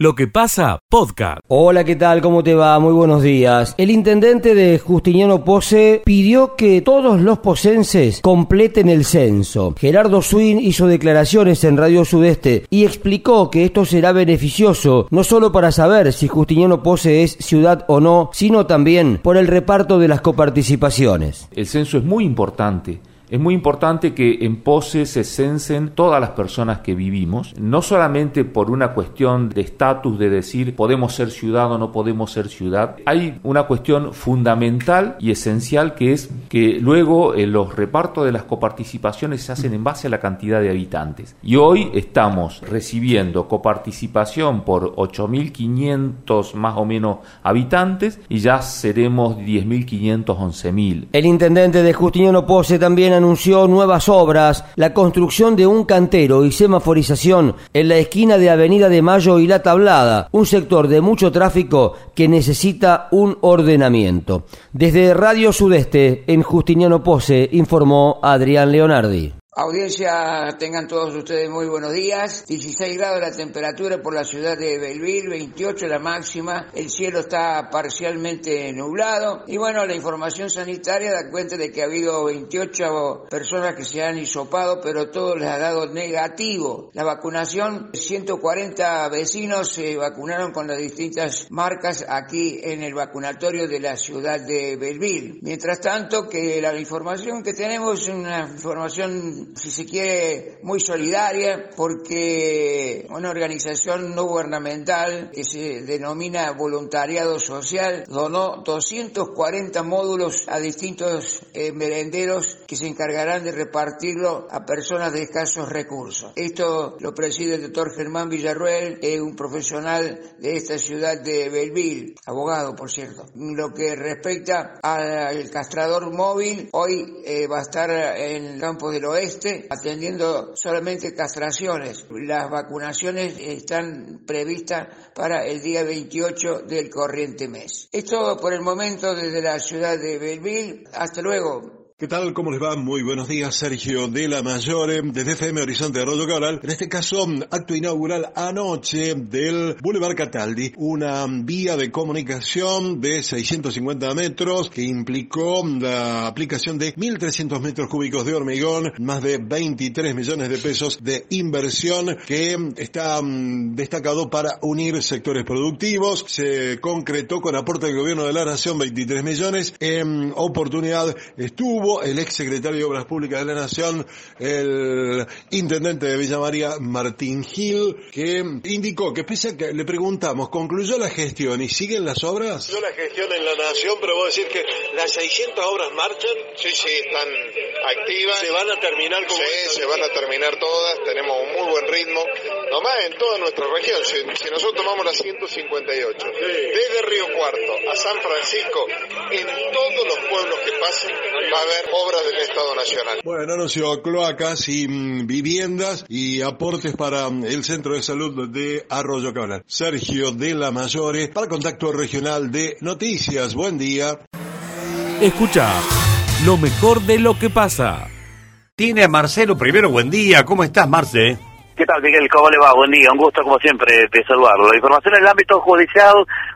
Lo que pasa, podcast. Hola, ¿qué tal? ¿Cómo te va? Muy buenos días. El intendente de Justiniano Pose pidió que todos los posenses completen el censo. Gerardo Swin hizo declaraciones en Radio Sudeste y explicó que esto será beneficioso no solo para saber si Justiniano Pose es ciudad o no, sino también por el reparto de las coparticipaciones. El censo es muy importante es muy importante que en Pose se censen todas las personas que vivimos, no solamente por una cuestión de estatus de decir podemos ser ciudad o no podemos ser ciudad. Hay una cuestión fundamental y esencial que es que luego los repartos de las coparticipaciones se hacen en base a la cantidad de habitantes. Y hoy estamos recibiendo coparticipación por 8.500 más o menos habitantes y ya seremos 10.500, 11.000. El intendente de Justiniano Pose también anunció nuevas obras, la construcción de un cantero y semaforización en la esquina de Avenida de Mayo y La Tablada, un sector de mucho tráfico que necesita un ordenamiento. Desde Radio Sudeste, en Justiniano Pose, informó Adrián Leonardi. Audiencia, tengan todos ustedes muy buenos días. 16 grados la temperatura por la ciudad de Belville, 28 la máxima. El cielo está parcialmente nublado. Y bueno, la información sanitaria da cuenta de que ha habido 28 personas que se han hisopado, pero todo les ha dado negativo. La vacunación, 140 vecinos se vacunaron con las distintas marcas aquí en el vacunatorio de la ciudad de Belville. Mientras tanto, que la información que tenemos es una información si se quiere, muy solidaria, porque una organización no gubernamental que se denomina Voluntariado Social donó 240 módulos a distintos eh, merenderos que se encargarán de repartirlo a personas de escasos recursos. Esto lo preside el doctor Germán Villarruel, un profesional de esta ciudad de Belville, abogado, por cierto. Lo que respecta al castrador móvil, hoy eh, va a estar en el campo del oeste atendiendo solamente castraciones. Las vacunaciones están previstas para el día 28 del corriente mes. Es todo por el momento desde la ciudad de Belleville. Hasta luego. ¿Qué tal? ¿Cómo les va? Muy buenos días, Sergio de la Mayore, desde FM Horizonte de Arroyo Cabral. En este caso, acto inaugural anoche del Boulevard Cataldi, una vía de comunicación de 650 metros que implicó la aplicación de 1.300 metros cúbicos de hormigón, más de 23 millones de pesos de inversión que está mm, destacado para unir sectores productivos. Se concretó con aporte del gobierno de la Nación 23 millones. En oportunidad estuvo el ex secretario de Obras Públicas de la Nación, el intendente de Villa María, Martín Gil, que indicó que pese a que le preguntamos, ¿concluyó la gestión y siguen las obras? Yo la gestión en la Nación, pero voy a decir que las 600 obras marchan. Sí, sí, están activas. ¿Se van a terminar como Sí, se van a terminar todas, tenemos un muy buen ritmo, nomás en toda nuestra región. Si, nosotros tomamos las 158, desde Río Cuarto a San Francisco, en todos los pueblos que pasen va a haber obras del Estado Nacional. Bueno, anunció cloacas y mm, viviendas y aportes para mm, el Centro de Salud de Arroyo Cabral. Sergio de la Mayore para Contacto Regional de Noticias. Buen día. Escucha lo mejor de lo que pasa. Tiene a Marcelo primero. Buen día. ¿Cómo estás, Marce? ¿Qué tal, Miguel? ¿Cómo le va? Buen día. Un gusto, como siempre, de saludarlo. La información en el ámbito judicial.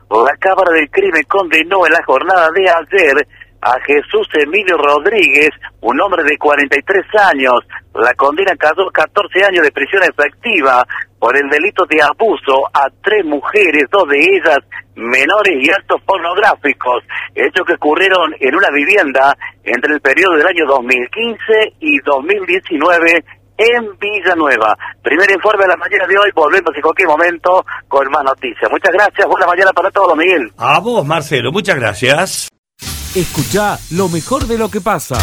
La Cámara del Crimen condenó en la jornada de ayer a Jesús Emilio Rodríguez, un hombre de 43 años. La condena cayó 14 años de prisión efectiva por el delito de abuso a tres mujeres, dos de ellas menores y actos pornográficos, hechos que ocurrieron en una vivienda entre el periodo del año 2015 y 2019 en Villanueva. Primer informe de la mañana de hoy, volvemos en cualquier momento con más noticias. Muchas gracias, buena mañana para todos, Miguel. A vos, Marcelo, muchas gracias. Escucha lo mejor de lo que pasa.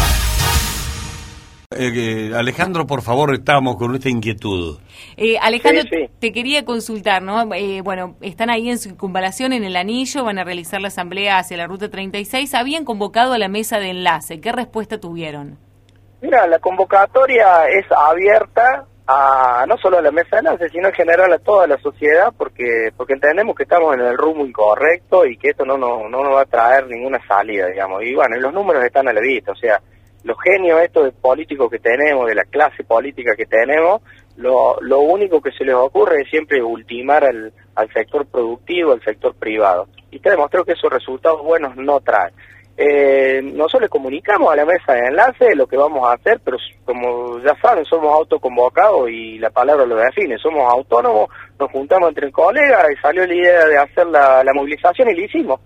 Eh, eh, Alejandro, por favor, estamos con esta inquietud. Eh, Alejandro, te quería consultar, ¿no? bueno, están ahí en circunvalación en el anillo, van a realizar la asamblea hacia la ruta 36. Habían convocado a la mesa de enlace. ¿Qué respuesta tuvieron? Mira, la convocatoria es abierta no solo a la mesa de enlace, sino en general a toda la sociedad, porque porque entendemos que estamos en el rumbo incorrecto y que esto no, no, no nos va a traer ninguna salida, digamos. Y bueno, los números están a la vista, o sea, los genios estos de políticos que tenemos, de la clase política que tenemos, lo, lo único que se les ocurre es siempre ultimar al, al sector productivo, al sector privado. Y está demostrado que esos resultados buenos no traen. Eh, nosotros le comunicamos a la mesa de enlace lo que vamos a hacer, pero como ya saben, somos autoconvocados y la palabra lo define, somos autónomos, nos juntamos entre colegas y salió la idea de hacer la, movilización y lo hicimos.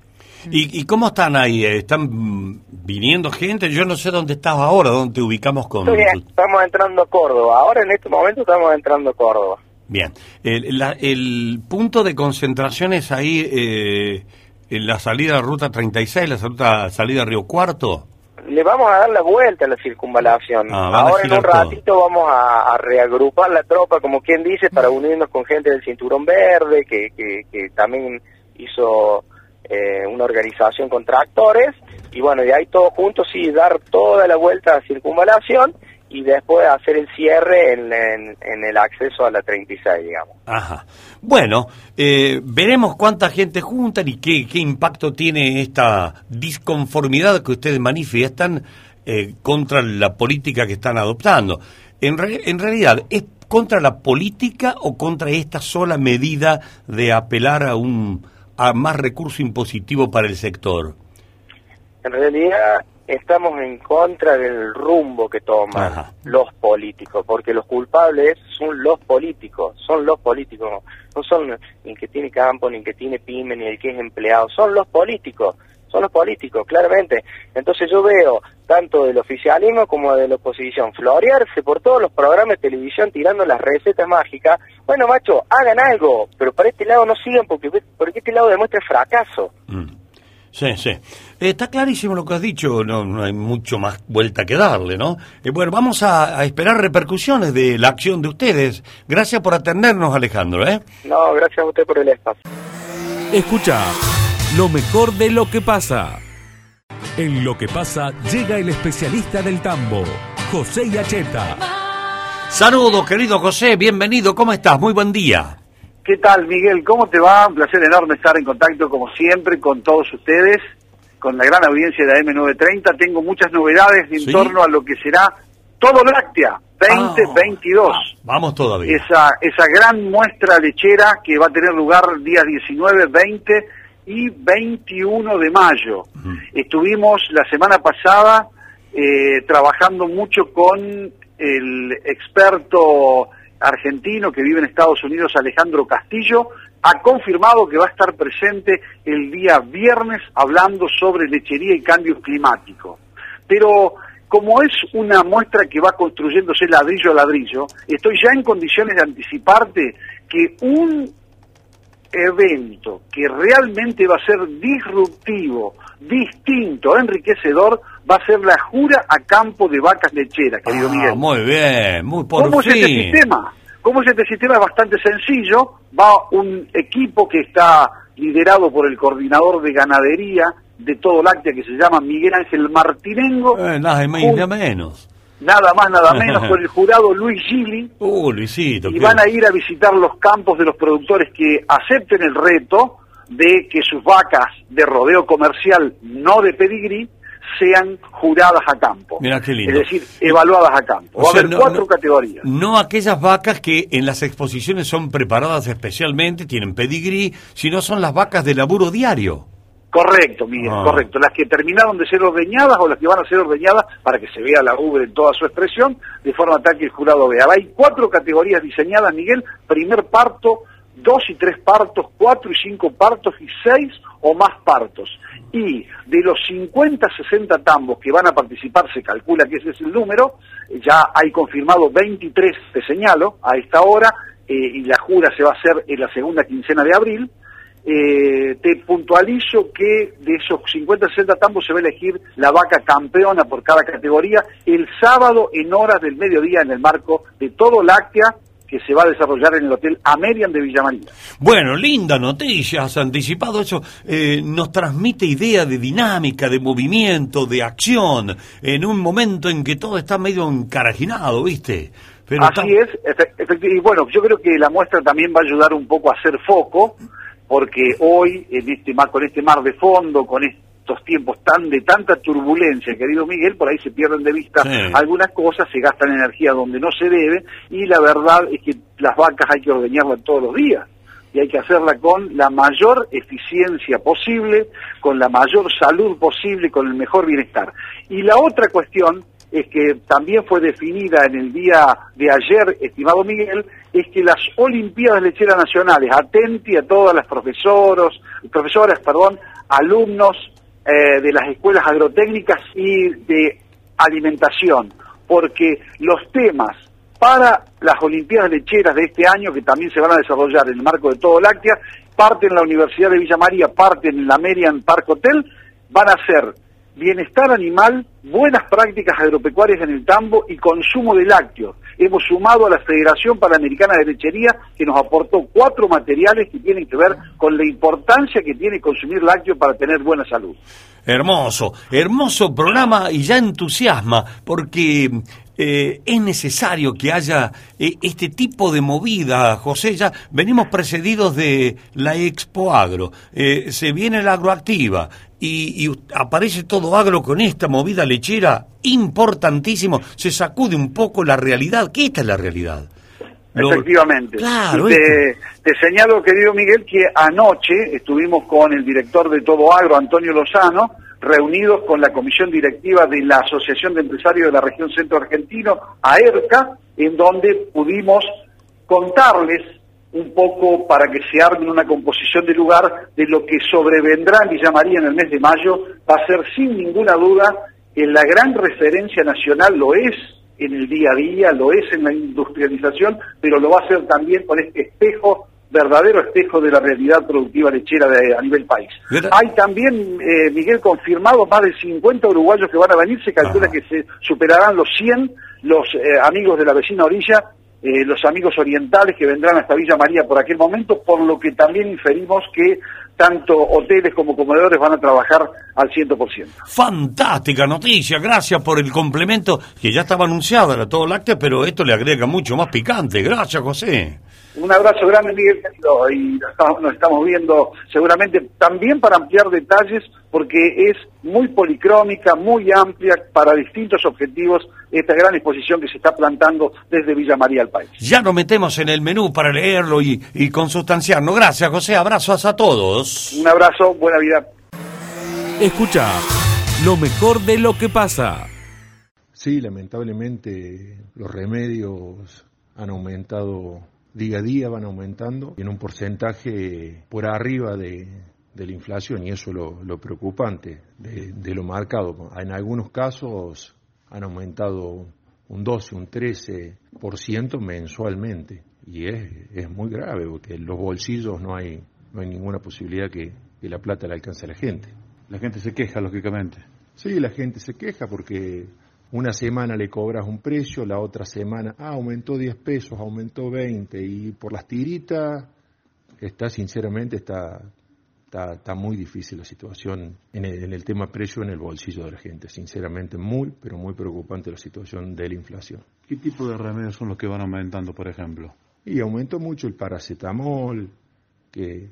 ¿Y, cómo están ahí? ¿Están viniendo gente? Yo no sé dónde estás ahora, dónde te ubicamos con... estamos entrando a Córdoba, ahora en este momento estamos entrando a Córdoba. Bien, el, el punto de concentración es ahí... Eh, en la salida de Ruta 36, la ruta, salida Río Cuarto? Le vamos a dar la vuelta a la circunvalación. Ah, Ahora en un ratito vamos a, reagrupar la tropa, como quien dice, para unirnos con gente del Cinturón Verde, que, que, también hizo eh, una organización con tractores. Y bueno, y ahí todos juntos sí, dar toda la vuelta a la circunvalación y después hacer el cierre en, en, el acceso a la 36, digamos. Ajá. Bueno, eh, veremos cuánta gente juntan y qué, qué impacto tiene esta disconformidad que ustedes manifiestan eh, contra la política que están adoptando. En, en realidad, ¿es contra la política o contra esta sola medida de apelar a un a más recurso impositivo para el sector? En realidad estamos en contra del rumbo que toman los políticos, porque los culpables son los políticos, son los políticos, no son ni el que tiene campo, ni el que tiene pyme, ni el que es empleado, son los políticos, son los políticos, claramente. Entonces yo veo tanto del oficialismo como de la oposición florearse por todos los programas de televisión tirando las recetas mágicas. Bueno, macho, hagan algo, pero para este lado no sigan porque, porque este lado demuestra fracaso. Mm. Sí, sí. Está clarísimo lo que has dicho, no, no hay mucho más vuelta que darle, ¿no? Eh, bueno, vamos a, esperar repercusiones de la acción de ustedes. Gracias por atendernos, Alejandro, ¿eh? No, gracias a usted por el espacio. Escucha lo mejor de lo que pasa. En lo que pasa llega el especialista del tambo, José Yacheta. Saludos, querido José, bienvenido, ¿cómo estás? Muy buen día. ¿Qué tal, Miguel? ¿Cómo te va? Un placer enorme estar en contacto, como siempre, con todos ustedes, con la gran audiencia de AM930. Tengo muchas novedades en torno a lo que será todo Láctea 2022. Ah, vamos todavía. Esa, esa gran muestra lechera que va a tener lugar días 19, 20 y 21 de mayo. Estuvimos la semana pasada eh, trabajando mucho con el experto argentino que vive en Estados Unidos, Alejandro Castillo, ha confirmado que va a estar presente el día viernes hablando sobre lechería y cambio climático. Pero como es una muestra que va construyéndose ladrillo a ladrillo, estoy ya en condiciones de anticiparte que un evento que realmente va a ser disruptivo, distinto, enriquecedor, va a ser la jura a campo de vacas lecheras, querido ah, Miguel. Muy bien, muy por ¿Cómo es este sistema? ¿Cómo es este sistema? Es bastante sencillo. Va un equipo que está liderado por el coordinador de ganadería de todo láctea que se llama Miguel Ángel Martinengo. Eh, nada más nada menos. Nada más, nada menos, con el jurado Luis Gili. Uh, Luisito. Y van a ir a visitar los campos de los productores que acepten el reto de que sus vacas de rodeo comercial, no de pedigrí, sean juradas a campo. Mira qué lindo. Es decir, evaluadas a campo. Va a haber cuatro categorías. No aquellas vacas que en las exposiciones son preparadas especialmente, tienen pedigrí, sino son las vacas de laburo diario. Correcto, Miguel, ah. correcto. Las que terminaron de ser ordeñadas o las que van a ser ordeñadas para que se vea la ubre en toda su expresión, de forma tal que el jurado vea. Hay cuatro categorías diseñadas, Miguel. Primer parto, dos y tres partos, cuatro y cinco partos y seis o más partos. Y de los 50, 60 tambos que van a participar, se calcula que ese es el número, ya hay confirmado 23, te señalo, a esta hora, eh, y la jura se va a hacer en la segunda quincena de abril. Eh, te puntualizo que de esos 50, 60 tambos se va a elegir la vaca campeona por cada categoría el sábado en horas del mediodía en el marco de todo láctea que se va a desarrollar en el Hotel Amerian de Villa María. Bueno, linda noticia, has anticipado eso. Eh, nos transmite idea de dinámica, de movimiento, de acción, en un momento en que todo está medio encarajinado, ¿viste? Así es, y bueno, yo creo que la muestra también va a ayudar un poco a hacer foco, porque hoy, en este mar, con este mar de fondo, con este estos tiempos tan de tanta turbulencia, querido Miguel, por ahí se pierden de vista algunas cosas, se gastan energía donde no se debe y la verdad es que las vacas hay que ordeñarlas todos los días. y hay que hacerla con la mayor eficiencia posible, con la mayor salud posible, con el mejor bienestar. Y la otra cuestión es que también fue definida en el día de ayer, estimado Miguel, es que las Olimpiadas Lecheras Nacionales, atenti a todas las profesoras, profesoras, perdón, alumnos eh, de las escuelas agrotécnicas y de alimentación, porque los temas para las Olimpiadas Lecheras de este año, que también se van a desarrollar en el marco de todo Láctea, parte en la Universidad de Villa María, parte en la Merian Park Hotel, van a ser bienestar animal, buenas prácticas agropecuarias en el tambo y consumo de lácteos. Hemos sumado a la Federación Panamericana de Lechería que nos aportó cuatro materiales que tienen que ver con la importancia que tiene consumir lácteos para tener buena salud. Hermoso, hermoso programa y ya entusiasma porque eh, es necesario que haya eh, este tipo de movida, José. Ya venimos precedidos de la Expo Agro, eh, se viene la agroactiva y, aparece todo agro con esta movida lechera importantísimo. Se sacude un poco la realidad, que esta es la realidad. Efectivamente. Claro, te, te, señalo, querido Miguel, que anoche estuvimos con el director de Todo Agro, Antonio Lozano, reunidos con la comisión directiva de la Asociación de Empresarios de la Región Centro Argentino, AERCA, en donde pudimos contarles un poco para que se armen una composición de lugar de lo que sobrevendrá en Villa María en el mes de mayo, va a ser sin ninguna duda en la gran referencia nacional, lo es en el día a día, lo es en la industrialización, pero lo va a ser también con este espejo verdadero espejo de la realidad productiva lechera de, a nivel país. Hay también, eh, Miguel, confirmado más de 50 uruguayos que van a venir, se calcula que se superarán los 100 los eh, amigos de la vecina orilla, eh, los amigos orientales que vendrán hasta Villa María por aquel momento, por lo que también inferimos que tanto hoteles como comedores van a trabajar al 100%. Fantástica noticia, gracias por el complemento que ya estaba anunciado, era todo lácteo, pero esto le agrega mucho más picante. Gracias, José. Un abrazo grande, Miguel, y nos estamos viendo seguramente también para ampliar detalles, porque es muy policrómica, muy amplia, para distintos objetivos, esta gran exposición que se está plantando desde Villa María al país. Ya nos metemos en el menú para leerlo y, y consustanciarnos. Gracias, José. Abrazos a todos. Un abrazo, buena vida. Escucha lo mejor de lo que pasa. Sí, lamentablemente los remedios han aumentado día a día van aumentando en un porcentaje por arriba de, la inflación y eso es lo, preocupante de, lo marcado. En algunos casos han aumentado un 12, un 13% mensualmente y es, es muy grave porque en los bolsillos no hay, no hay ninguna posibilidad que, que la plata le alcance a la gente. La gente se queja, lógicamente. Sí, la gente se queja porque una semana le cobras un precio, la otra semana, ah, aumentó 10 pesos, aumentó 20, y por las tiritas, está sinceramente, está, está, muy difícil la situación en el, en el, tema precio en el bolsillo de la gente, sinceramente muy, pero muy preocupante la situación de la inflación. ¿Qué tipo de remedios son los que van aumentando, por ejemplo? Y aumentó mucho el paracetamol, que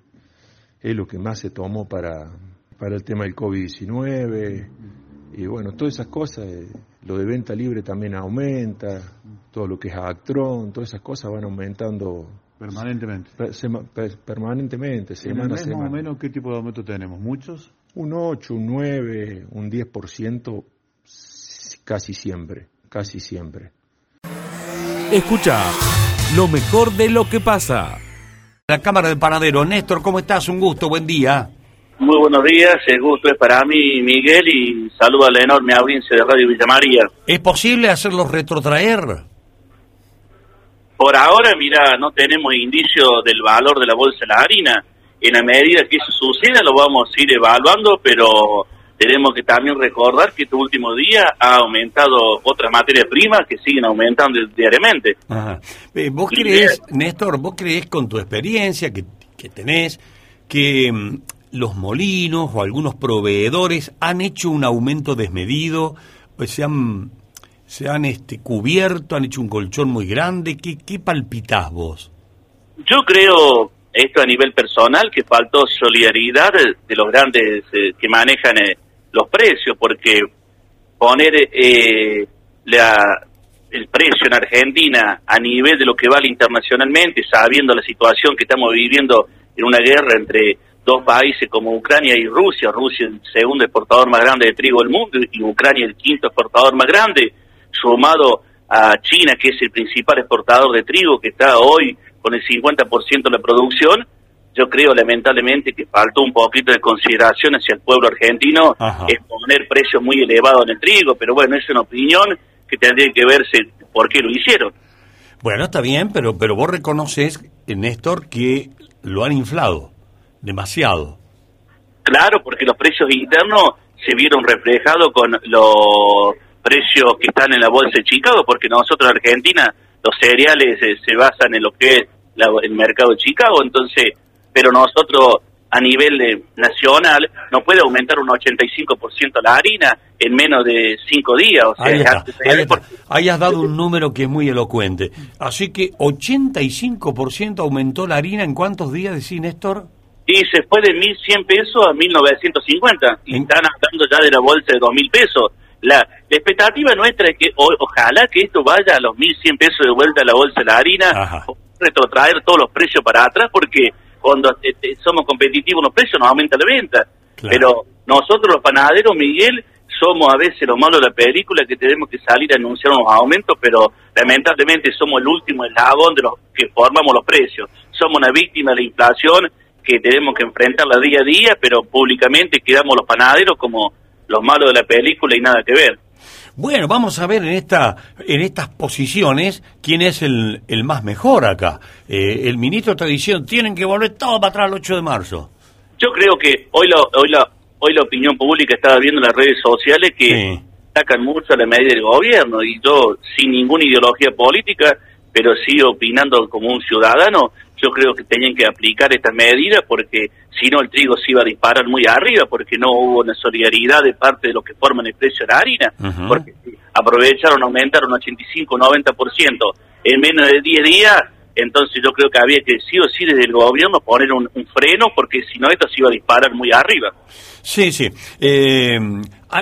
es lo que más se tomó para, para el tema del COVID-19, y bueno, todas esas cosas... Lo de venta libre también aumenta, todo lo que es Actron, todas esas cosas van aumentando permanentemente. permanentemente, semana a semana. Más o menos, ¿qué tipo de aumento tenemos? ¿Muchos? Un 8, un 9, un 10% casi siempre, casi siempre. Escucha lo mejor de lo que pasa. La Cámara del Panadero. Néstor, ¿cómo estás? Un gusto, buen día. Muy buenos días, el gusto es para mí, Miguel, y saludo a la enorme audiencia de Radio Villa María. ¿Es posible hacerlos retrotraer? Por ahora, mira, no tenemos indicio del valor de la bolsa de la harina. En la medida que eso suceda, lo vamos a ir evaluando, pero tenemos que también recordar que este último día ha aumentado otras materias primas que siguen aumentando diariamente. Eh, ¿Vos crees, Néstor, vos crees con tu experiencia que, que tenés que mm, los molinos o algunos proveedores han hecho un aumento desmedido, pues se han, se han este, cubierto, han hecho un colchón muy grande. ¿Qué, qué palpitás vos? Yo creo, esto a nivel personal, que faltó solidaridad de los grandes eh, que manejan eh, los precios, porque poner eh, la, el precio en Argentina a nivel de lo que vale internacionalmente, sabiendo la situación que estamos viviendo en una guerra entre dos países como Ucrania y Rusia, Rusia el segundo exportador más grande de trigo del mundo y Ucrania el quinto exportador más grande, sumado a China, que es el principal exportador de trigo, que está hoy con el 50% de la producción, yo creo lamentablemente que faltó un poquito de consideración hacia el pueblo argentino, es poner precios muy elevados en el trigo, pero bueno, es una opinión que tendría que verse por qué lo hicieron. Bueno, está bien, pero, pero vos reconoces, Néstor, que lo han inflado demasiado. Claro, porque los precios internos se vieron reflejados con los precios que están en la bolsa de Chicago, porque nosotros en Argentina los cereales eh, se basan en lo que es el mercado de Chicago, entonces, pero nosotros a nivel eh, nacional no puede aumentar un 85% la harina en menos de cinco días. O sea, ahí, has dado un número que es muy elocuente. Así que 85% aumentó la harina en cuántos días, decís Néstor? Y se fue de 1.100 pesos a 1.950. Y están hablando ya de la bolsa de 2.000 pesos. La, expectativa nuestra es que ojalá que esto vaya a los 1.100 pesos de vuelta a la bolsa de la harina, retrotraer todos los precios para atrás, porque cuando este, somos competitivos los precios nos aumenta la venta. Pero nosotros los panaderos, Miguel, somos a veces los malos de la película que tenemos que salir a anunciar unos aumentos, pero lamentablemente somos el último eslabón de los que formamos los precios. Somos una víctima de la inflación que tenemos que enfrentarla día a día, pero públicamente quedamos los panaderos como los malos de la película y nada que ver. Bueno, vamos a ver en esta en estas posiciones quién es el, el más mejor acá. Eh, el ministro está diciendo tienen que volver todo para atrás el 8 de marzo. Yo creo que hoy la, hoy la, hoy la opinión pública está viendo en las redes sociales que sacan mucho a la medida del gobierno y yo sin ninguna ideología política, pero sí opinando como un ciudadano, yo creo que tenían que aplicar estas medidas porque si no el trigo se iba a disparar muy arriba porque no hubo una solidaridad de parte de los que forman el precio de la harina, porque aprovecharon, aumentaron 85, 90% en menos de 10 días, entonces yo creo que había que sí o sí desde el gobierno poner un, freno porque si no esto se iba a disparar muy arriba. Sí, sí. Eh,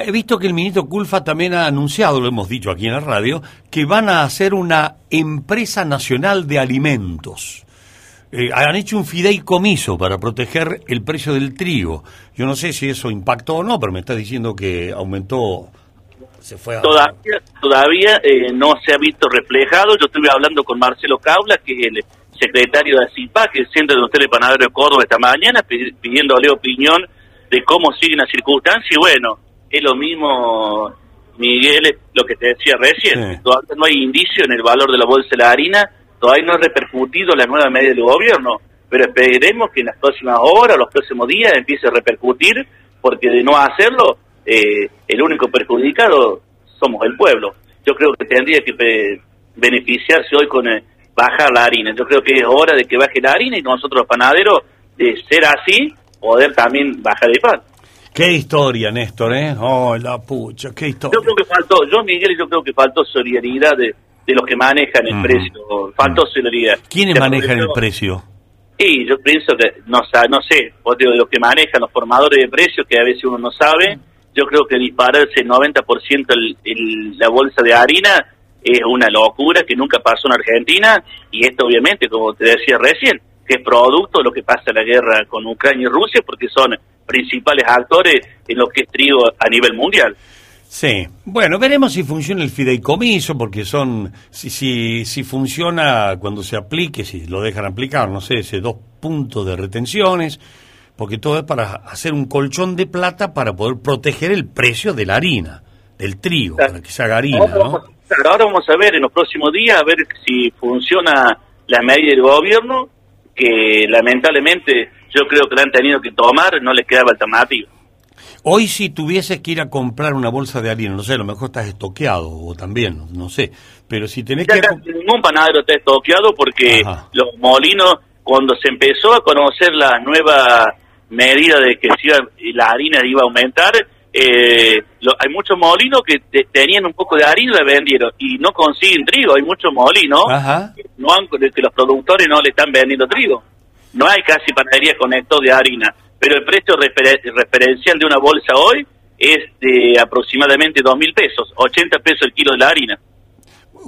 he visto que el ministro Culfa también ha anunciado, lo hemos dicho aquí en la radio, que van a hacer una empresa nacional de alimentos. Eh, han hecho un fideicomiso para proteger el precio del trigo. Yo no sé si eso impactó o no, pero me está diciendo que aumentó, se fue Todavía, todavía eh, no se ha visto reflejado. Yo estuve hablando con Marcelo Caula, que es el secretario de ACIPA, que es el Centro de Hotel Panadero de Córdoba esta mañana, pidiéndole opinión de cómo siguen las circunstancias. Y bueno, es lo mismo, Miguel, lo que te decía recién. Todavía no hay indicio en el valor de la bolsa de la harina todavía no ha repercutido la nueva medida del gobierno, pero esperemos que en las próximas horas, los próximos días, empiece a repercutir, porque de no hacerlo, eh, el único perjudicado somos el pueblo. Yo creo que tendría que beneficiarse hoy con eh, bajar la harina. Yo creo que es hora de que baje la harina y nosotros los panaderos, de ser así, poder también bajar el pan. Qué historia, Néstor, ¿eh? Oh, la pucha, qué historia. Yo creo que faltó, yo, Miguel, yo creo que faltó solidaridad de, de los que manejan el precio. Faltó solidaridad. ¿Quiénes manejan el precio? Sí, yo pienso que, no, no sé, de los que manejan los formadores de precios, que a veces uno no sabe, yo creo que dispararse el 90% el, la bolsa de harina es una locura que nunca pasó en Argentina y esto obviamente, como te decía recién, que es producto de lo que pasa en la guerra con Ucrania y Rusia porque son principales actores en lo que es trigo a nivel mundial. Sí, bueno, veremos si funciona el fideicomiso, porque son, si, si, si funciona cuando se aplique, si lo dejan aplicar, no sé, ese dos puntos de retenciones, porque todo es para hacer un colchón de plata para poder proteger el precio de la harina, del trigo, para que se haga harina, ahora, ¿no? ahora vamos a ver en los próximos días, a ver si funciona la medida del gobierno, que lamentablemente yo creo que la han tenido que tomar, no les quedaba alternativa. Hoy si tuvieses que ir a comprar una bolsa de harina, no sé, a lo mejor estás estoqueado o también, no sé, pero si tenés que... Ningún panadero está estoqueado porque los molinos, cuando se empezó a conocer la nueva medida de que si la harina iba a aumentar, eh, hay muchos molinos que tenían un poco de harina y la vendieron y no consiguen trigo. Hay muchos molinos Que, no que los productores no le están vendiendo trigo. No hay casi panadería con esto de harina pero el precio referencial de una bolsa hoy es de aproximadamente dos mil pesos, 80 pesos el kilo de la harina.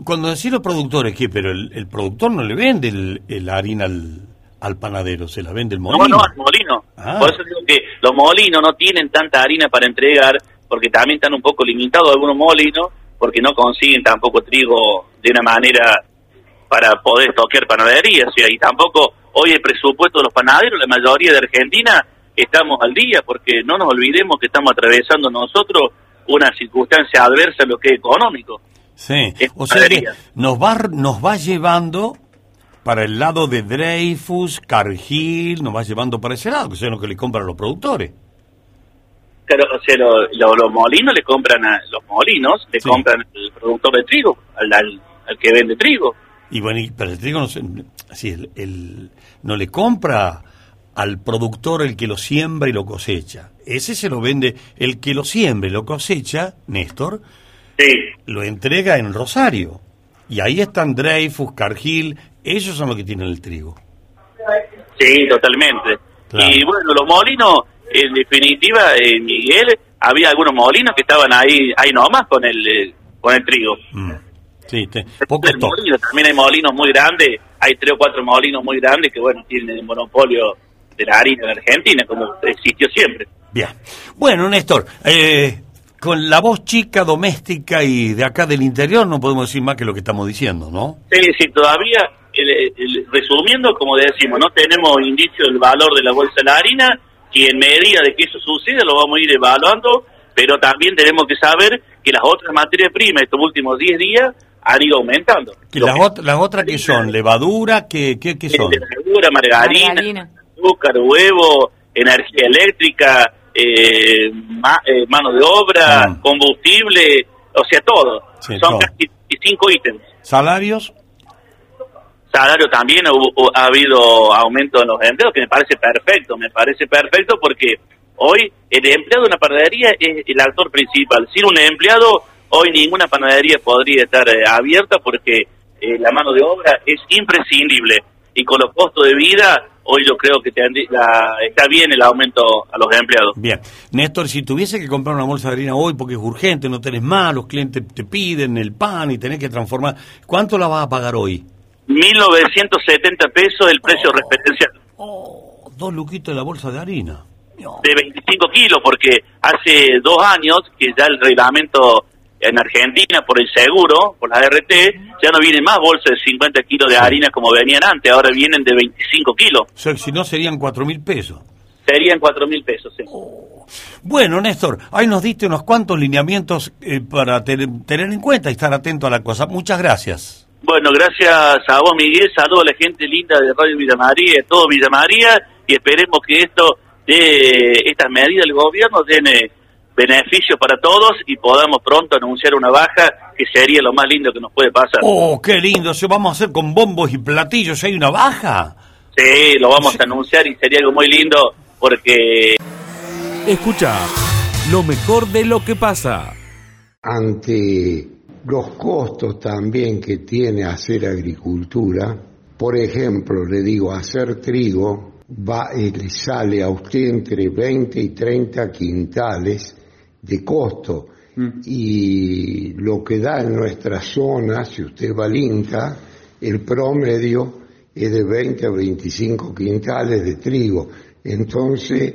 Cuando decís los productores, ¿qué? Pero el, el productor no le vende el, el harina al, al panadero, se la vende el molino. No, no, al molino. Ah. Por eso digo que los molinos no tienen tanta harina para entregar, porque también están un poco limitados algunos molinos, porque no consiguen tampoco trigo de una manera para poder toquear panadería. O sea, y tampoco hoy el presupuesto de los panaderos, la mayoría de Argentina, estamos al día, porque no nos olvidemos que estamos atravesando nosotros una circunstancia adversa en lo que es económico. Sí, Es o sea que nos va, nos va llevando para el lado de Dreyfus, Cargill, nos va llevando para ese lado, que son los que le compran a los productores. Claro, o sea, lo- lo- los molinos le compran a los molinos, le compran al productor de trigo, al, al- al que vende trigo. Y bueno, y- pero el trigo no, se- así, el, el- no le compra al productor el que lo siembra y lo cosecha. Ese se lo vende, el que lo siembra y lo cosecha, Néstor, lo entrega en Rosario. Y ahí están Dreyfus, Cargill, ellos son los que tienen el trigo. Sí, totalmente. Claro. Y bueno, los molinos, en definitiva, eh, Miguel, había algunos molinos que estaban ahí ahí nomás con el eh, con el trigo. Sí, te- poco El molino, también hay molinos muy grandes, hay tres o cuatro molinos muy grandes que, bueno, tienen el monopolio de la harina en Argentina, como existió siempre. Bien. Bueno, Néstor, eh, con la voz chica, doméstica y de acá del interior no podemos decir más que lo que estamos diciendo, ¿no? Sí, sí, todavía, el- el- resumiendo, como decimos, no tenemos indicio del valor de la bolsa de la harina y en medida de que eso suceda lo vamos a ir evaluando, pero también tenemos que saber que las otras materias primas estos últimos 10 días han ido aumentando. Que las, ot- las otras que son, levadura, ¿qué, qué, qué son? Levadura, margarina, Margarina. Azúcar, huevo, energía eléctrica, eh, ma- eh, mano de obra, combustible, o sea, todo. Mm. Sí, Son todo. casi cinco ítems. ¿Salarios? Salario también hubo- hu- ha habido aumento en los empleos, que me parece perfecto, me parece perfecto porque hoy el empleado de una panadería es el actor principal. Sin un empleado, hoy ninguna panadería podría estar eh, abierta porque eh, la mano de obra es imprescindible. Y con los costos de vida, hoy yo creo que tendrí- la- está bien el aumento a los empleados. Bien. Néstor, si tuviese que comprar una bolsa de harina hoy porque es urgente, no tenés más, los clientes te piden el pan y tenés que transformar, ¿cuánto la vas a pagar hoy? 1.970 pesos el precio referencial. Dos luquitos de la bolsa de harina. de 25 kilos, porque hace dos años que ya el reglamento en Argentina por el seguro, por la ART, ya no vienen más bolsas de 50 kilos de harina como venían antes, ahora vienen de 25 kilos. O sea, si no serían cuatro mil pesos. Serían 4 mil pesos. sí. Bueno, Néstor, ahí nos diste unos cuantos lineamientos eh, para te- tener en cuenta y estar atento a la cosa. Muchas gracias. Bueno, gracias a vos, Miguel. Saludos a la gente linda de Radio Villa María, de todo Villa María, y esperemos que esto, de estas medidas del gobierno, den beneficios para todos y podamos pronto anunciar una baja, que sería lo más lindo que nos puede pasar. Oh, qué lindo, eso vamos a hacer con bombos y platillos. ¿Hay una baja? Sí, lo vamos a anunciar y sería algo muy lindo porque Escucha lo mejor de lo que pasa. ante los costos también que tiene hacer agricultura, por ejemplo, le digo, hacer trigo va, eh, le sale a usted entre 20 y 30 quintales de costo. Y lo que da en nuestra zona, si usted va al Inca, el promedio es de 20 a 25 quintales de trigo. Entonces,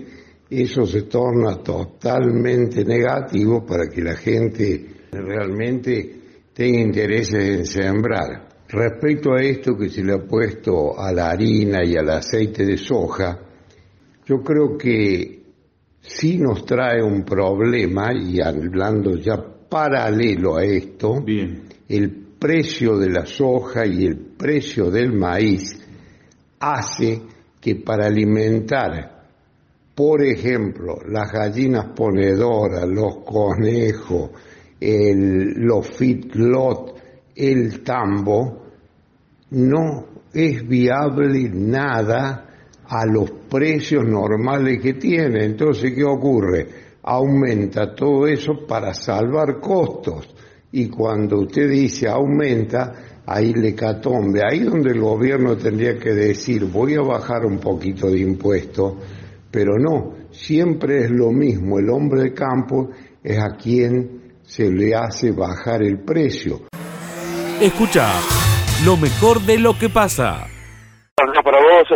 eso se torna totalmente negativo para que la gente realmente tenga intereses en sembrar. Respecto a esto que se le ha puesto a la harina y al aceite de soja, yo creo que sí nos trae un problema, y hablando ya paralelo a esto, el precio de la soja y el precio del maíz hace que para alimentar, por ejemplo, las gallinas ponedoras, los conejos, el- los feedlot, el tambo, no es viable nada a los precios normales que tiene. Entonces, ¿qué ocurre? Aumenta todo eso para salvar costos. Y cuando usted dice aumenta, ahí le catombe. Ahí donde el gobierno tendría que decir, voy a bajar un poquito de impuesto, pero no, siempre es lo mismo. El hombre de campo es a quien se le hace bajar el precio. Escucha lo mejor de lo que pasa.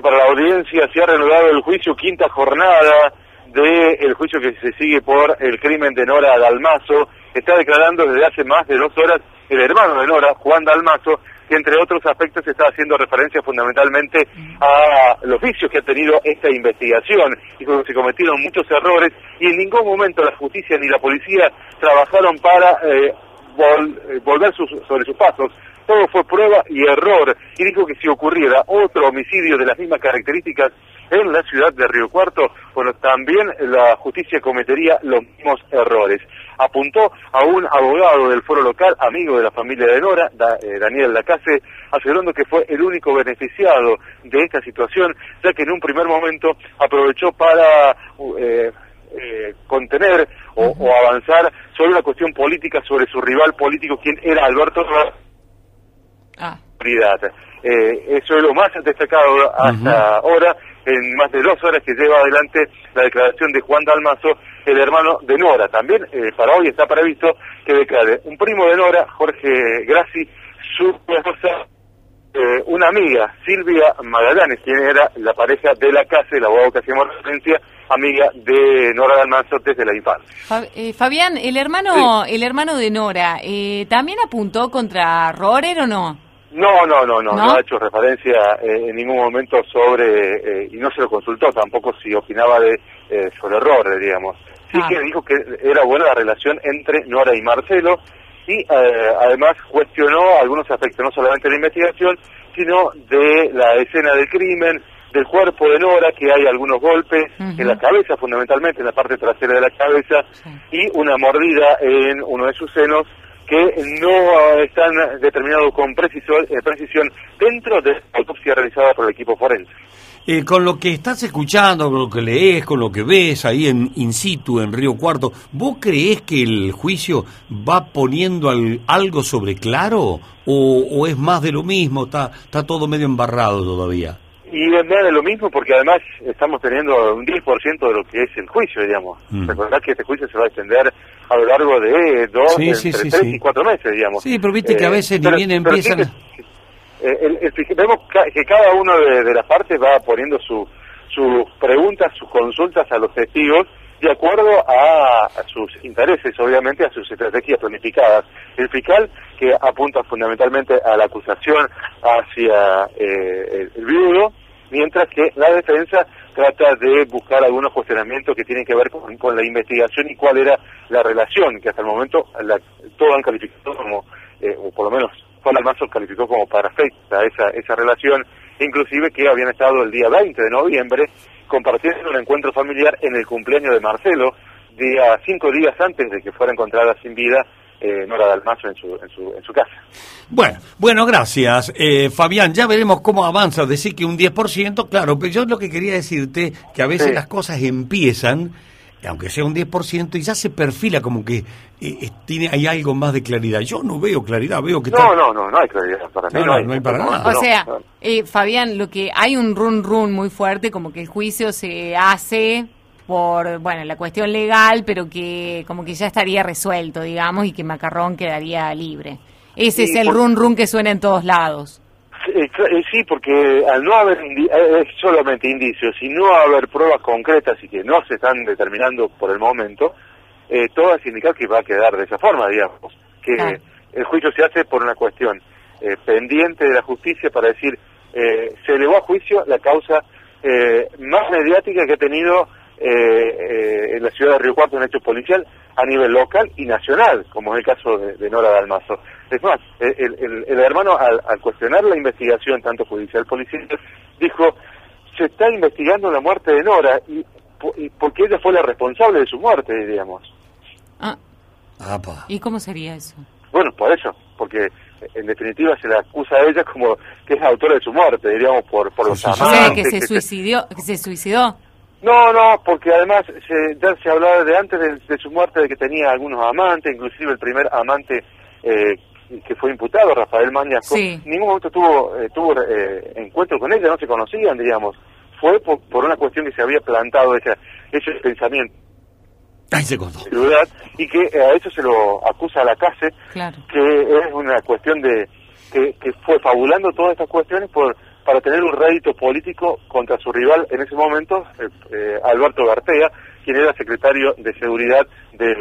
Para la audiencia, se ha reanudado el juicio quinta jornada del juicio que se sigue por el crimen de Nora Dalmazo. Está declarando desde hace más de dos horas el hermano de Nora, Juan Dalmazo, que entre otros aspectos está haciendo referencia fundamentalmente a los vicios que ha tenido esta investigación y que se cometieron muchos errores y en ningún momento la justicia ni la policía trabajaron para eh, eh, volver sobre sus pasos todo fue prueba y error, y dijo que si ocurriera otro homicidio de las mismas características en la ciudad de Río Cuarto, bueno, también la justicia cometería los mismos errores. Apuntó a un abogado del foro local, amigo de la familia de Nora, eh, Daniel Lacase, asegurando que fue el único beneficiado de esta situación, ya que en un primer momento aprovechó para... Eh, eh, contener o, avanzar sobre una cuestión política sobre su rival político, quien era Alberto Ah. Eh, eso es lo más destacado hasta ahora, en más de dos horas que lleva adelante la declaración de Juan Dalmazo, el hermano de Nora. También eh, para hoy está previsto que declare un primo de Nora, Jorge Grassi, su esposa, eh, una amiga, Silvia Magallanes, quien era la pareja de la casa, el abogado que hacíamos referencia, amiga de Nora Dalmazo desde la infancia. Eh, Fabián, el hermano, el hermano de Nora, ¿también apuntó contra Rorer o no? No, no, no, no, no, ha hecho referencia eh, en ningún momento sobre, eh, y no se lo consultó tampoco si opinaba de eh, sobre errores, digamos. Sí ah. que dijo que era buena la relación entre Nora y Marcelo, y además cuestionó algunos aspectos, no solamente de la investigación, sino de la escena del crimen, del cuerpo de Nora, que hay algunos golpes en la cabeza, fundamentalmente en la parte trasera de la cabeza, y una mordida en uno de sus senos, que no están determinados con precisión, eh, precisión dentro de la autopsia realizada por el equipo forense. Eh, con lo que estás escuchando, con lo que lees, con lo que ves ahí en in situ en Río Cuarto, ¿vos crees que el juicio va poniendo algo sobre claro o, o, es más de lo mismo? Está, está todo medio embarrado todavía. Y es más de lo mismo porque además estamos teniendo un 10% de lo que es el juicio, digamos. Mm. Recordad que este juicio se va a extender a lo largo de dos, entre tres y cuatro meses, digamos. Sí, pero viste que a eh, veces ni bien empiezan... Eh, vemos que cada uno de, las partes va poniendo sus preguntas, sus consultas a los testigos de acuerdo a, sus intereses, obviamente, a sus estrategias planificadas. El fiscal, que apunta fundamentalmente a la acusación hacia eh, el viudo, mientras que la defensa trata de buscar algunos cuestionamientos que tienen que ver con, la investigación y cuál era la relación, que hasta el momento la, todos han calificado como, eh, o por lo menos Juan Almanzo calificó como perfecta esa, esa relación, inclusive que habían estado el día 20 de noviembre compartiendo un encuentro familiar en el cumpleaños de Marcelo, día cinco días antes de que fuera encontrada sin vida eh, Nora Dalmazo en su, en, su, en su casa. Bueno, bueno, gracias. Eh, Fabián, ya veremos cómo avanza. Decir que un 10%, claro, pero yo lo que quería decirte, que a veces las cosas empiezan, aunque sea un 10%, y ya se perfila como que eh, tiene hay algo más de claridad. Yo no veo claridad, veo que... No, no, no, no hay claridad. Para mí no, hay, para nada. O sea, Fabián, lo que hay un run run muy fuerte, como que el juicio se hace por, bueno, la cuestión legal, pero que como que ya estaría resuelto, digamos, y que Macarrón quedaría libre. Ese es el run run que suena en todos lados. Eh, sí, porque al no haber eh, solamente indicios y no haber pruebas concretas y que no se están determinando por el momento, eh, todo hace indicar que va a quedar de esa forma, digamos, que el juicio se hace por una cuestión eh, pendiente de la justicia para decir, se elevó a juicio la causa más mediática que ha tenido eh, eh, en la ciudad de Río Cuarto un hecho policial a nivel local y nacional, como es el caso de, Nora Dalmazo. Es más, el, hermano al, cuestionar la investigación, tanto judicial policial, dijo, se está investigando la muerte de Nora y, porque ella fue la responsable de su muerte, diríamos. Ah. ¿Y cómo sería eso? Bueno, por eso, porque en definitiva se la acusa a ella como que es autora de su muerte, diríamos, por, por los amantes. que se suicidó, que se suicidó. No, no, porque además se, ya se hablaba de antes de, su muerte de que tenía algunos amantes, inclusive el primer amante eh, que fue imputado, Rafael Mañasco, en ningún momento tuvo, eh, tuvo eh, encuentro con ella, no se conocían, digamos. Fue por, una cuestión que se había plantado ese, ese pensamiento. Ay, se Y que a eso se lo acusa a la CASE, que es una cuestión de, que, que fue fabulando todas estas cuestiones por para tener un rédito político contra su rival en ese momento, eh, eh, Alberto Gartea, quien era secretario de Seguridad del,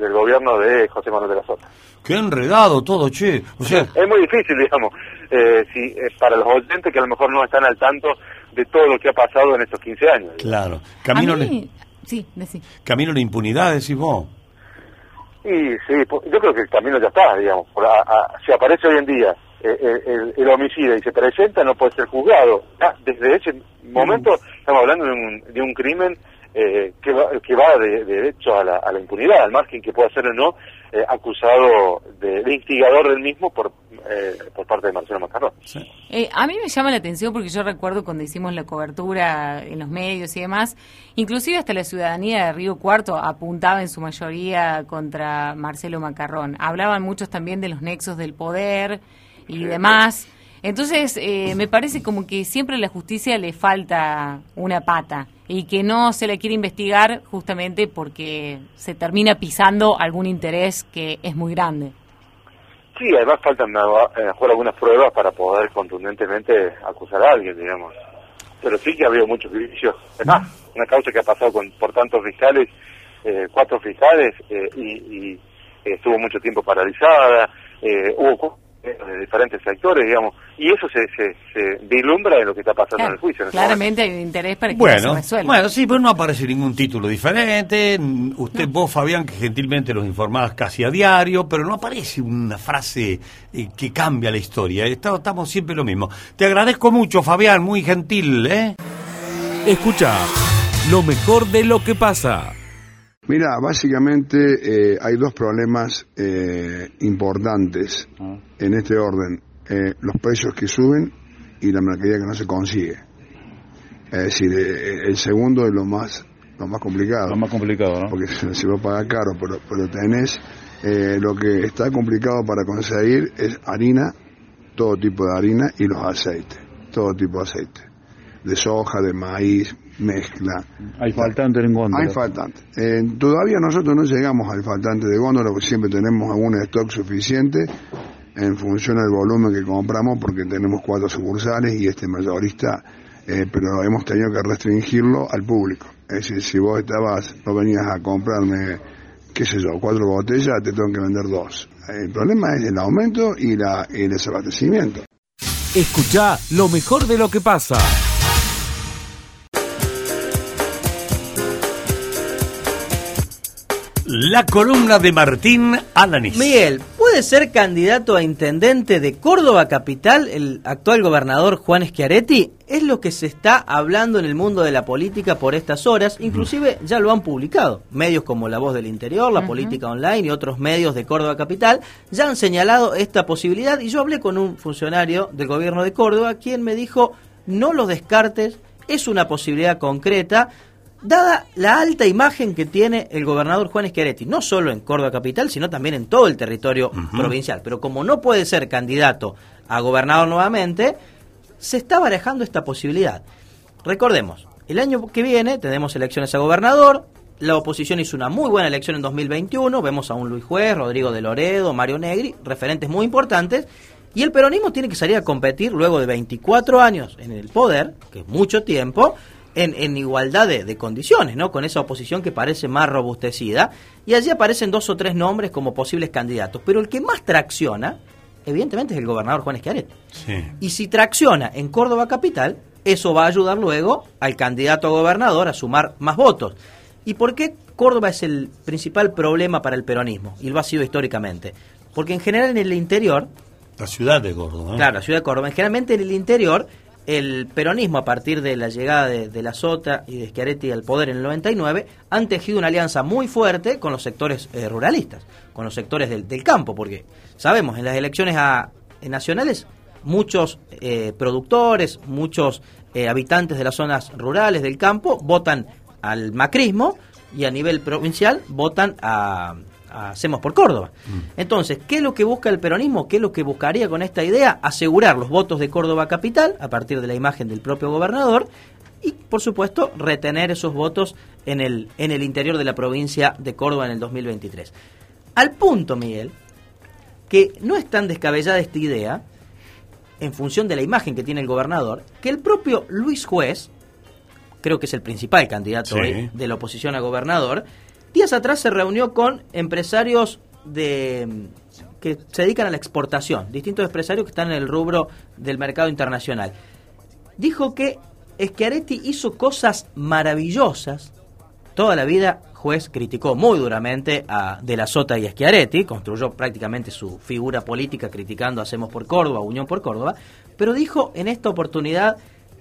del gobierno de José Manuel de la Sota. Qué enredado todo, che. O sea, es muy difícil, digamos, eh, si, para los oyentes que a lo mejor no están al tanto de todo lo que ha pasado en estos 15 años. Claro. Camino, Sí, camino la impunidad, decís vos. Y sí, yo creo que el camino ya está, digamos. si aparece hoy en día el, el, homicida y se presenta, no puede ser juzgado. desde ese momento mm. estamos hablando de un, de un crimen eh, que va, que va de, derecho a la, a la, impunidad, al margen que pueda ser o no eh, acusado de, instigador del mismo por, eh, por parte de Marcelo Macarrón. a mí me llama la atención porque yo recuerdo cuando hicimos la cobertura en los medios y demás, inclusive hasta la ciudadanía de Río Cuarto apuntaba en su mayoría contra Marcelo Macarrón. Hablaban muchos también de los nexos del poder y demás. Entonces, eh, me parece como que siempre a la justicia le falta una pata y que no se le quiere investigar justamente porque se termina pisando algún interés que es muy grande. Sí, además faltan eh, algunas pruebas para poder contundentemente acusar a alguien, digamos. Pero sí que ha habido muchos juicios. Es más, una causa que ha pasado con, por tantos fiscales, eh, cuatro fiscales, y, y estuvo mucho tiempo paralizada. hubo de diferentes sectores, digamos, y eso se, se, se vislumbra en lo que está pasando en el juicio. claramente hay un interés para que bueno, se resuelva. Bueno, sí, pero no aparece ningún título diferente. Usted, vos, Fabián, que gentilmente los informás casi a diario, pero no aparece una frase eh, que cambia la historia. Estamos, siempre lo mismo. Te agradezco mucho, Fabián, muy gentil, ¿eh? Escucha lo mejor de lo que pasa. Mira, básicamente eh, hay dos problemas eh, importantes ah. en este orden. Eh, los precios que suben y la mercadería que no se consigue. Es decir, el segundo es lo más lo más complicado. Lo más complicado, ¿no? Porque se, va a pagar caro, pero, pero tenés lo que está complicado para conseguir es harina, todo tipo de harina y los aceites, todo tipo de aceite. De soja, de maíz, mezcla. Hay faltante en góndola. Hay faltante. Eh, todavía nosotros no llegamos al faltante de góndola porque siempre tenemos algún stock suficiente en función del volumen que compramos porque tenemos cuatro sucursales y este mayorista, eh, pero hemos tenido que restringirlo al público. Es decir, si vos estabas, no venías a comprarme, qué sé yo, cuatro botellas, te tengo que vender dos. El problema es el aumento y, la, y el desabastecimiento. Escucha lo mejor de lo que pasa. La columna de Martín Alanis. Miguel, ¿puede ser candidato a intendente de Córdoba Capital el actual gobernador Juan Schiaretti? Es lo que se está hablando en el mundo de la política por estas horas, inclusive ya lo han publicado. Medios como La Voz del Interior, La Política Online y otros medios de Córdoba Capital ya han señalado esta posibilidad y yo hablé con un funcionario del gobierno de Córdoba quien me dijo, no lo descartes, es una posibilidad concreta, dada la alta imagen que tiene el gobernador Juan Schiaretti, no solo en Córdoba Capital, sino también en todo el territorio provincial. Pero como no puede ser candidato a gobernador nuevamente, se está barajando esta posibilidad. Recordemos, el año que viene tenemos elecciones a gobernador, la oposición hizo una muy buena elección en 2021, vemos a un Luis Juez, Rodrigo de Loredo, Mario Negri, referentes muy importantes, y el peronismo tiene que salir a competir luego de 24 años en el poder, que es mucho tiempo, en, igualdad de, condiciones, ¿no? Con esa oposición que parece más robustecida. Y allí aparecen dos o tres nombres como posibles candidatos. Pero el que más tracciona, evidentemente, es el gobernador Juan Esquiaret. Y si tracciona en Córdoba Capital, eso va a ayudar luego al candidato a gobernador a sumar más votos. ¿Y por qué Córdoba es el principal problema para el peronismo? Y lo ha sido históricamente. Porque en general en el interior... La ciudad de Córdoba. Claro, la ciudad de Córdoba. Generalmente en el interior el peronismo, a partir de la llegada de, la Sota y de Schiaretti al poder en el 99, han tejido una alianza muy fuerte con los sectores eh, ruralistas, con los sectores del, campo, porque sabemos, en las elecciones nacionales, muchos eh, productores, muchos eh, habitantes de las zonas rurales del campo votan al macrismo y a nivel provincial votan a, Hacemos por Córdoba. Mm. Entonces, ¿qué es lo que busca el peronismo? ¿Qué es lo que buscaría con esta idea? Asegurar los votos de Córdoba Capital a partir de la imagen del propio gobernador y, por supuesto, retener esos votos en el, en el interior de la provincia de Córdoba en el 2023. Al punto, Miguel, que no es tan descabellada esta idea, en función de la imagen que tiene el gobernador, que el propio Luis Juez, creo que es el principal candidato Sí. hoy de la oposición a gobernador, días atrás se reunió con empresarios de que se dedican a la exportación, distintos empresarios que están en el rubro del mercado internacional. Dijo que Schiaretti hizo cosas maravillosas. Toda la vida juez criticó muy duramente a De la Sota y a construyó prácticamente su figura política criticando Hacemos por Córdoba, Unión por Córdoba, pero dijo en esta oportunidad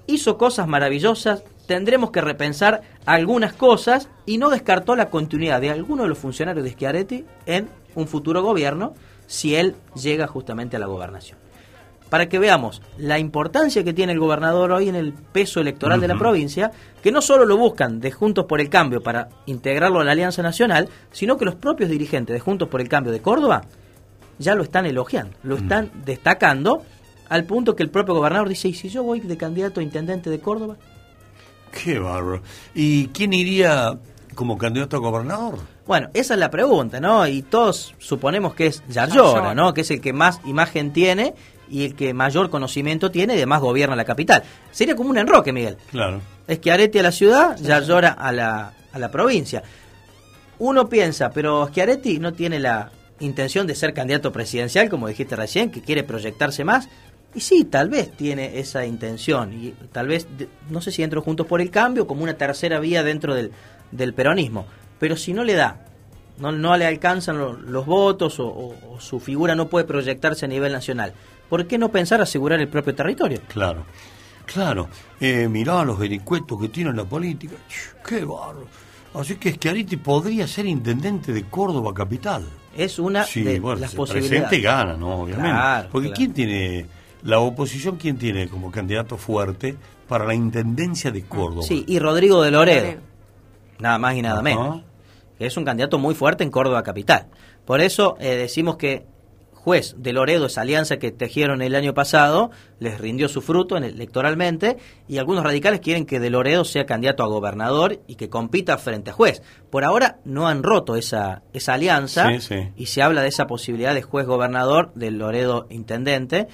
hizo cosas maravillosas, tendremos que repensar algunas cosas y no descartó la continuidad de alguno de los funcionarios de Schiaretti en un futuro gobierno si él llega justamente a la gobernación. Para que veamos la importancia que tiene el gobernador hoy en el peso electoral de la provincia, que no solo lo buscan de Juntos por el Cambio para integrarlo a la Alianza Nacional, sino que los propios dirigentes de Juntos por el Cambio de Córdoba ya lo están elogiando, lo están destacando al punto que el propio gobernador dice, ¿y si yo voy de candidato a intendente de Córdoba? Qué bárbaro. ¿Y quién iría como candidato a gobernador? Bueno, esa es la pregunta, ¿no? Y todos suponemos que es Yarlora. ¿no? Que es el que más imagen tiene y el que mayor conocimiento tiene y además gobierna la capital. Sería como un enroque, Miguel. Claro. Schiaretti a la ciudad, Yarlora a la, a la provincia. Uno piensa, pero Schiaretti no tiene la intención de ser candidato presidencial, como dijiste recién, que quiere proyectarse más. Y sí, tal vez tiene esa intención. Y tal vez, no sé si dentro Juntos por el Cambio, como una tercera vía dentro del, del peronismo. Pero si no le da, no, no le alcanzan lo- los votos o, o- o su figura no puede proyectarse a nivel nacional, ¿por qué no pensar asegurar el propio territorio? Claro. Claro. Eh, mirá los vericuetos que tiene la política. Qué bárbaro. Así que Schiaretti podría ser intendente de Córdoba capital. Es una Sí, de bueno, las posibilidades. presidente gana, ¿no? Obviamente. Claro, Porque claro. ¿quién tiene, la oposición, quién tiene como candidato fuerte para la intendencia de Córdoba? Sí, y Rodrigo de Loredo. Nada más y nada menos. Que es un candidato muy fuerte en Córdoba capital. Por eso eh, decimos que juez de Loredo, esa alianza que tejieron el año pasado, les rindió su fruto en- electoralmente y algunos radicales quieren que de Loredo sea candidato a gobernador y que compita frente a juez. Por ahora no han roto esa, esa alianza Sí, sí. y se habla de esa posibilidad de juez gobernador, del Loredo intendente,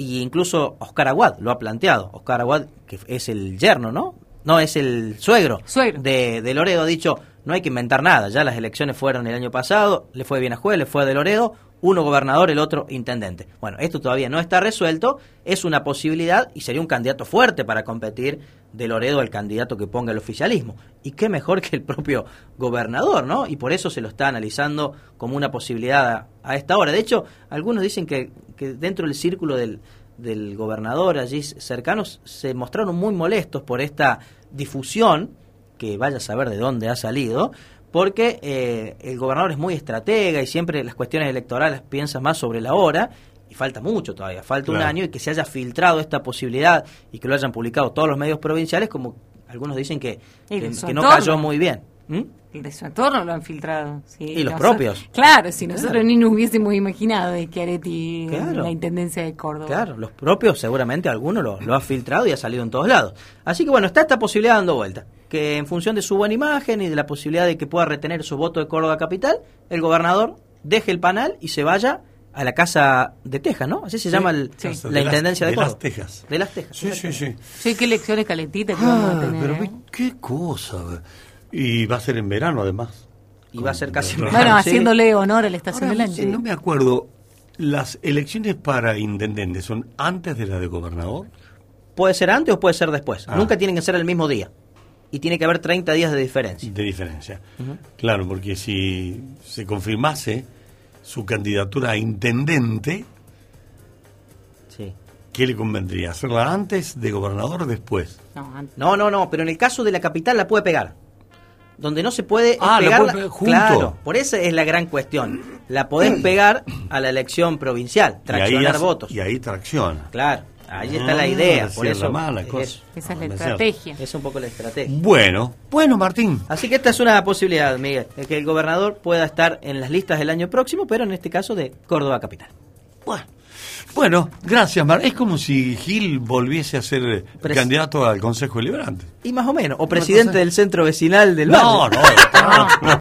y incluso Oscar Aguad lo ha planteado. Oscar Aguad, que es el yerno, ¿no? No, es el suegro, De, de Loredo, ha dicho, no hay que inventar nada, ya las elecciones fueron el año pasado, le fue bien a juez, le fue de Loredo, uno gobernador, el otro intendente. Bueno, esto todavía no está resuelto, es una posibilidad y sería un candidato fuerte para competir de Loredo al candidato que ponga el oficialismo. Y qué mejor que el propio gobernador, ¿no? Y por eso se lo está analizando como una posibilidad a, esta hora. De hecho, algunos dicen que, que dentro del círculo del, del gobernador allí cercanos se mostraron muy molestos por esta difusión, que vaya a saber de dónde ha salido, porque eh, el gobernador es muy estratega y siempre las cuestiones electorales piensa más sobre la hora y falta mucho todavía, falta un año y que se haya filtrado esta posibilidad y que lo hayan publicado todos los medios provinciales, como algunos dicen que, no cayó muy bien. ¿Mm? Y de su entorno lo han filtrado. sí. Y los Nosotros- propios. Claro, si nosotros Claro. ni nos hubiésemos imaginado de que Areti Claro. la intendencia de Córdoba. Claro, los propios seguramente alguno lo, lo ha filtrado y ha salido en todos lados. Así que bueno, está esta posibilidad dando vuelta. Que en función de su buena imagen y de la posibilidad de que pueda retener su voto de Córdoba Capital, el gobernador deje el panal y se vaya a la casa de Texas, ¿no? Así se Sí. llama el- Sí. la De las- intendencia de, de las. Tejas. De las Tejas. Sí, sí, sí. Sí, qué lecciones calentitas que vamos a Ah, tener. pero ¿eh? qué cosa. Y va a ser en verano además. Y va a ser casi Bueno, Sí. haciéndole honor a la estación Ahora, del sí, año. no me acuerdo. ¿Las elecciones para intendente son antes de la de gobernador? Puede ser antes o puede ser después. Ah. Nunca tienen que ser el mismo día. Y tiene que haber 30 días de diferencia. De diferencia. Claro, porque si se confirmase su candidatura a intendente, Sí. ¿qué le convendría? ¿Hacerla antes de gobernador o después? No, antes. No, no, no, pero en el caso de la capital la puede pegar. Donde no se puede es Ah, la pegarla- puede pegar junto. Claro, por eso es la gran cuestión. La podés pegar a la elección provincial, y ahí, traccionar hace- votos. y ahí tracciona. Claro, ahí está Ah, la idea. Por sí, es eso la mala es cosa. eso. Esa es la estrategia. Es un poco la estrategia. Bueno, bueno, Martín. Así que esta es una posibilidad, Miguel, de que el gobernador pueda estar en las listas del año próximo, pero en este caso de Córdoba Capital. Bueno, gracias, Mar. Es como si Gil volviese a ser Pres- candidato al Consejo Deliberante. Y más o menos, o presidente del centro vecinal del No, barrio. no, no.